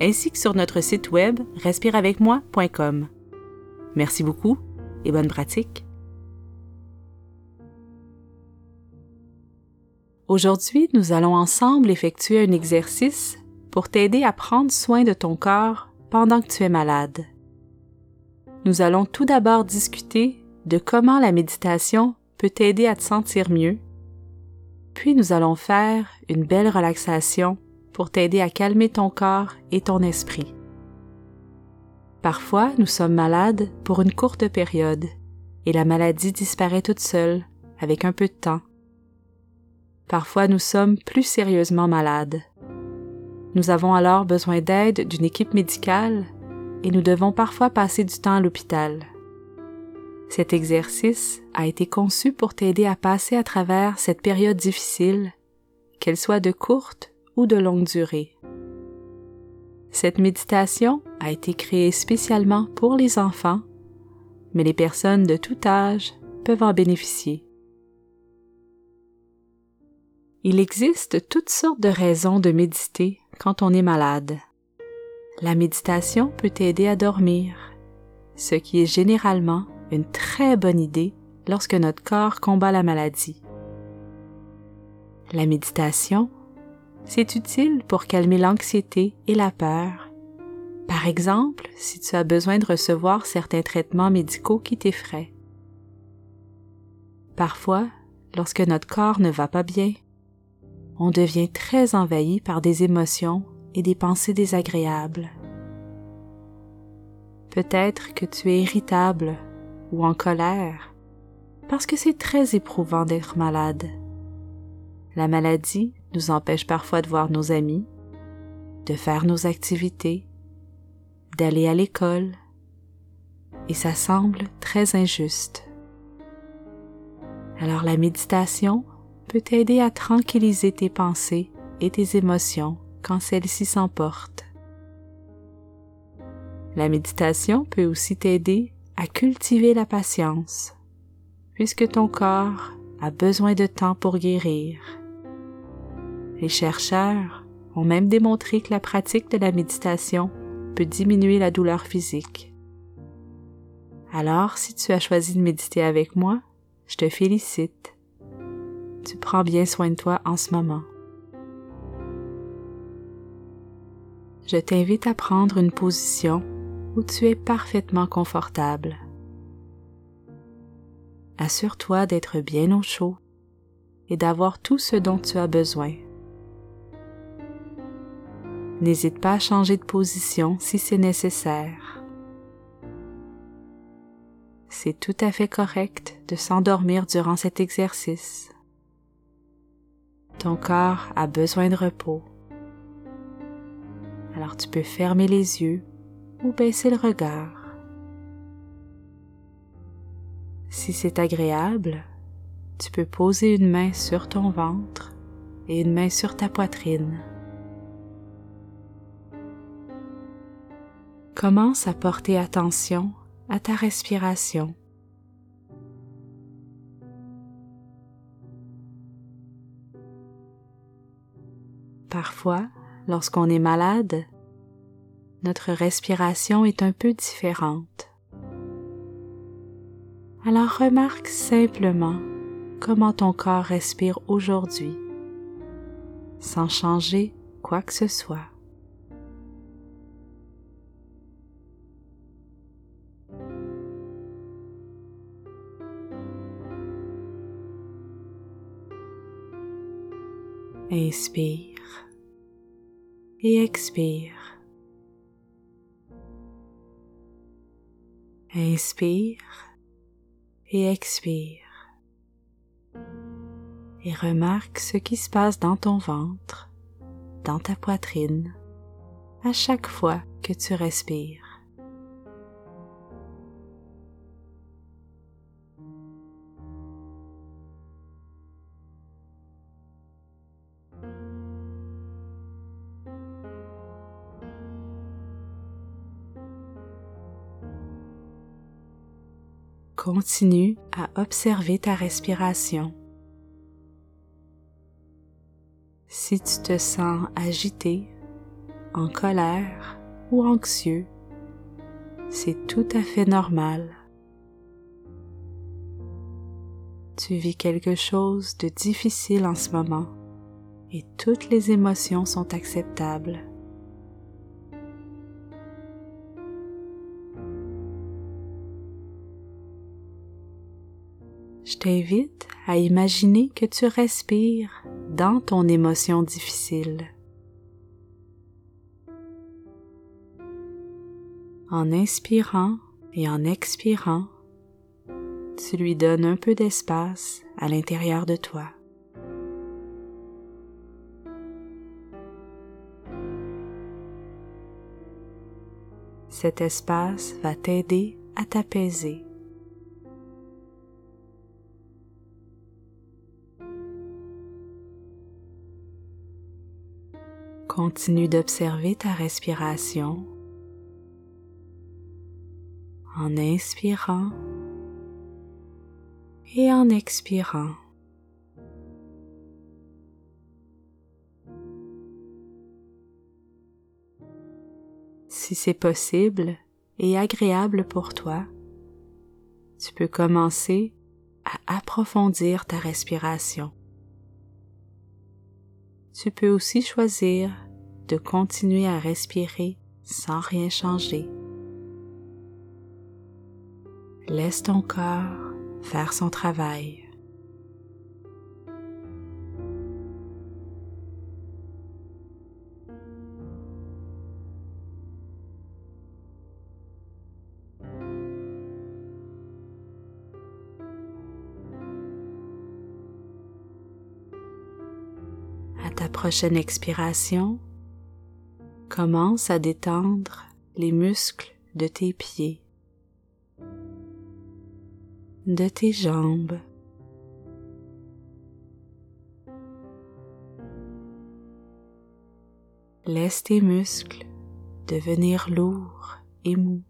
ainsi que sur notre site web respireavecmoi.com. Merci beaucoup et bonne pratique. Aujourd'hui, nous allons ensemble effectuer un exercice pour t'aider à prendre soin de ton corps pendant que tu es malade. Nous allons tout d'abord discuter de comment la méditation peut t'aider à te sentir mieux, puis nous allons faire une belle relaxation pour t'aider à calmer ton corps et ton esprit. Parfois, nous sommes malades pour une courte période et la maladie disparaît toute seule avec un peu de temps. Parfois, nous sommes plus sérieusement malades. Nous avons alors besoin d'aide d'une équipe médicale et nous devons parfois passer du temps à l'hôpital. Cet exercice a été conçu pour t'aider à passer à travers cette période difficile, qu'elle soit de courte de longue durée. Cette méditation a été créée spécialement pour les enfants, mais les personnes de tout âge peuvent en bénéficier. Il existe toutes sortes de raisons de méditer quand on est malade. La méditation peut aider à dormir, ce qui est généralement une très bonne idée lorsque notre corps combat la maladie. La méditation c'est utile pour calmer l'anxiété et la peur. Par exemple, si tu as besoin de recevoir certains traitements médicaux qui t'effraient. Parfois, lorsque notre corps ne va pas bien, on devient très envahi par des émotions et des pensées désagréables. Peut-être que tu es irritable ou en colère parce que c'est très éprouvant d'être malade. La maladie nous empêche parfois de voir nos amis, de faire nos activités, d'aller à l'école, et ça semble très injuste. Alors la méditation peut t'aider à tranquilliser tes pensées et tes émotions quand celles-ci s'emportent. La méditation peut aussi t'aider à cultiver la patience, puisque ton corps a besoin de temps pour guérir. Les chercheurs ont même démontré que la pratique de la méditation peut diminuer la douleur physique. Alors, si tu as choisi de méditer avec moi, je te félicite. Tu prends bien soin de toi en ce moment. Je t'invite à prendre une position où tu es parfaitement confortable. Assure-toi d'être bien au chaud et d'avoir tout ce dont tu as besoin. N'hésite pas à changer de position si c'est nécessaire. C'est tout à fait correct de s'endormir durant cet exercice. Ton corps a besoin de repos. Alors tu peux fermer les yeux ou baisser le regard. Si c'est agréable, tu peux poser une main sur ton ventre et une main sur ta poitrine. Commence à porter attention à ta respiration. Parfois, lorsqu'on est malade, notre respiration est un peu différente. Alors remarque simplement comment ton corps respire aujourd'hui, sans changer quoi que ce soit. Inspire et expire. Inspire et expire. Et remarque ce qui se passe dans ton ventre, dans ta poitrine, à chaque fois que tu respires. Continue à observer ta respiration. Si tu te sens agité, en colère ou anxieux, c'est tout à fait normal. Tu vis quelque chose de difficile en ce moment et toutes les émotions sont acceptables. Je t'invite à imaginer que tu respires dans ton émotion difficile. En inspirant et en expirant, tu lui donnes un peu d'espace à l'intérieur de toi. Cet espace va t'aider à t'apaiser. Continue d'observer ta respiration en inspirant et en expirant. Si c'est possible et agréable pour toi, tu peux commencer à approfondir ta respiration. Tu peux aussi choisir de continuer à respirer sans rien changer. Laisse ton corps faire son travail. À ta prochaine expiration, commence à détendre les muscles de tes pieds de tes jambes. Laisse tes muscles devenir lourds et mous.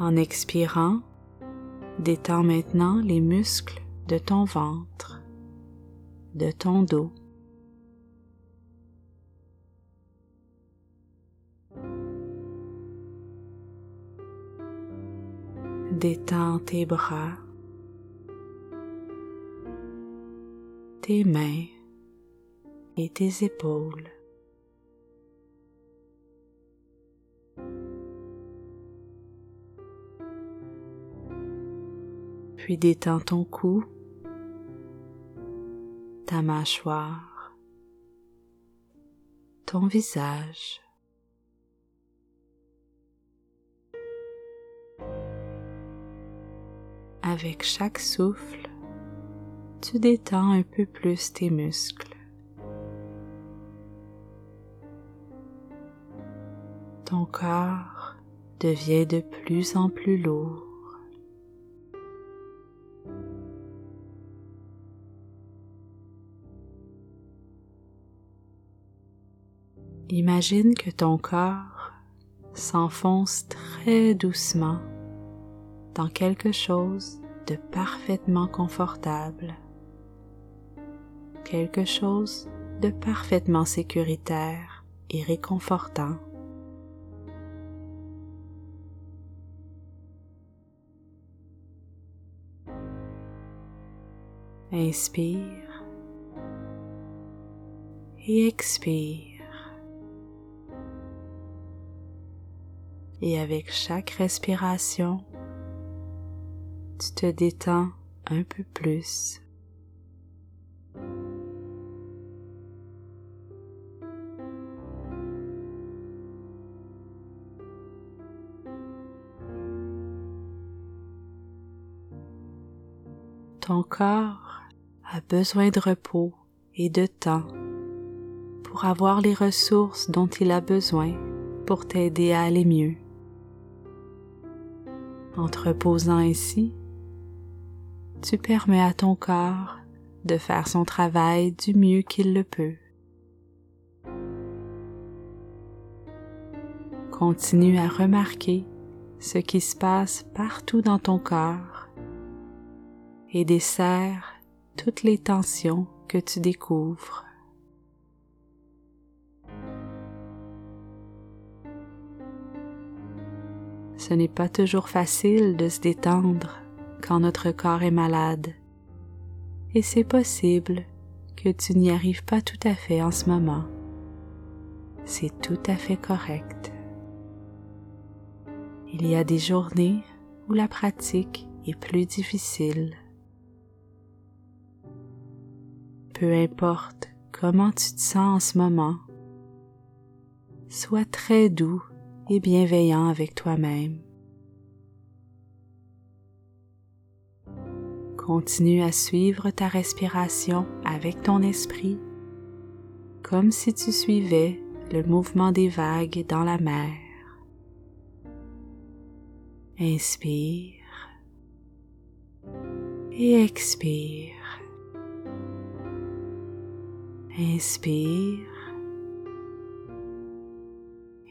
En expirant, détends maintenant les muscles de ton ventre, de ton dos. Détends tes bras, tes mains et tes épaules. Puis détends ton cou, ta mâchoire, ton visage. avec chaque souffle, tu détends un peu plus tes muscles. Ton corps devient de plus en plus lourd. Imagine que ton corps s'enfonce très doucement dans quelque chose de parfaitement confortable, quelque chose de parfaitement sécuritaire et réconfortant. Inspire et expire. Et avec chaque respiration, tu te détends un peu plus. Ton corps a besoin de repos et de temps pour avoir les ressources dont il a besoin pour t'aider à aller mieux. En te reposant ainsi, tu permets à ton corps de faire son travail du mieux qu'il le peut. Continue à remarquer ce qui se passe partout dans ton corps et desserre toutes les tensions que tu découvres. Ce n'est pas toujours facile de se détendre quand notre corps est malade, et c'est possible que tu n'y arrives pas tout à fait en ce moment. C'est tout à fait correct. Il y a des journées où la pratique est plus difficile. Peu importe comment tu te sens en ce moment, sois très doux bienveillant avec toi-même. Continue à suivre ta respiration avec ton esprit, comme si tu suivais le mouvement des vagues dans la mer. Inspire et expire. Inspire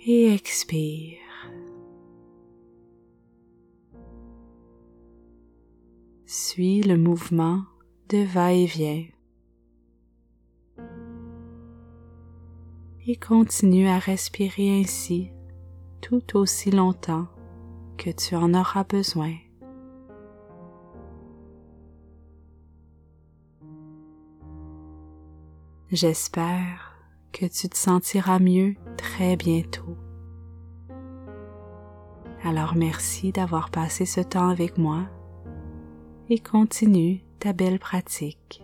et expire. Suis le mouvement de va-et-vient et continue à respirer ainsi tout aussi longtemps que tu en auras besoin. J'espère que tu te sentiras mieux très bientôt. Alors merci d'avoir passé ce temps avec moi et continue ta belle pratique.